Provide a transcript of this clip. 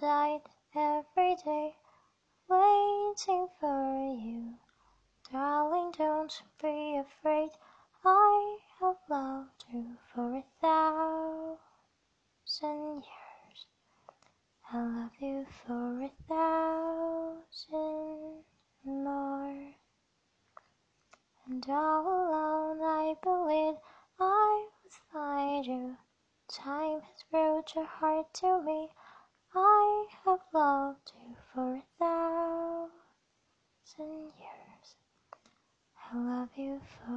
died every day waiting for you. Darling, don't be afraid. I have loved you for a thousand years. I love you for a thousand more. And all alone I believed I would find you. Time has brought your heart to me. I have loved you for a thousand years. I love you for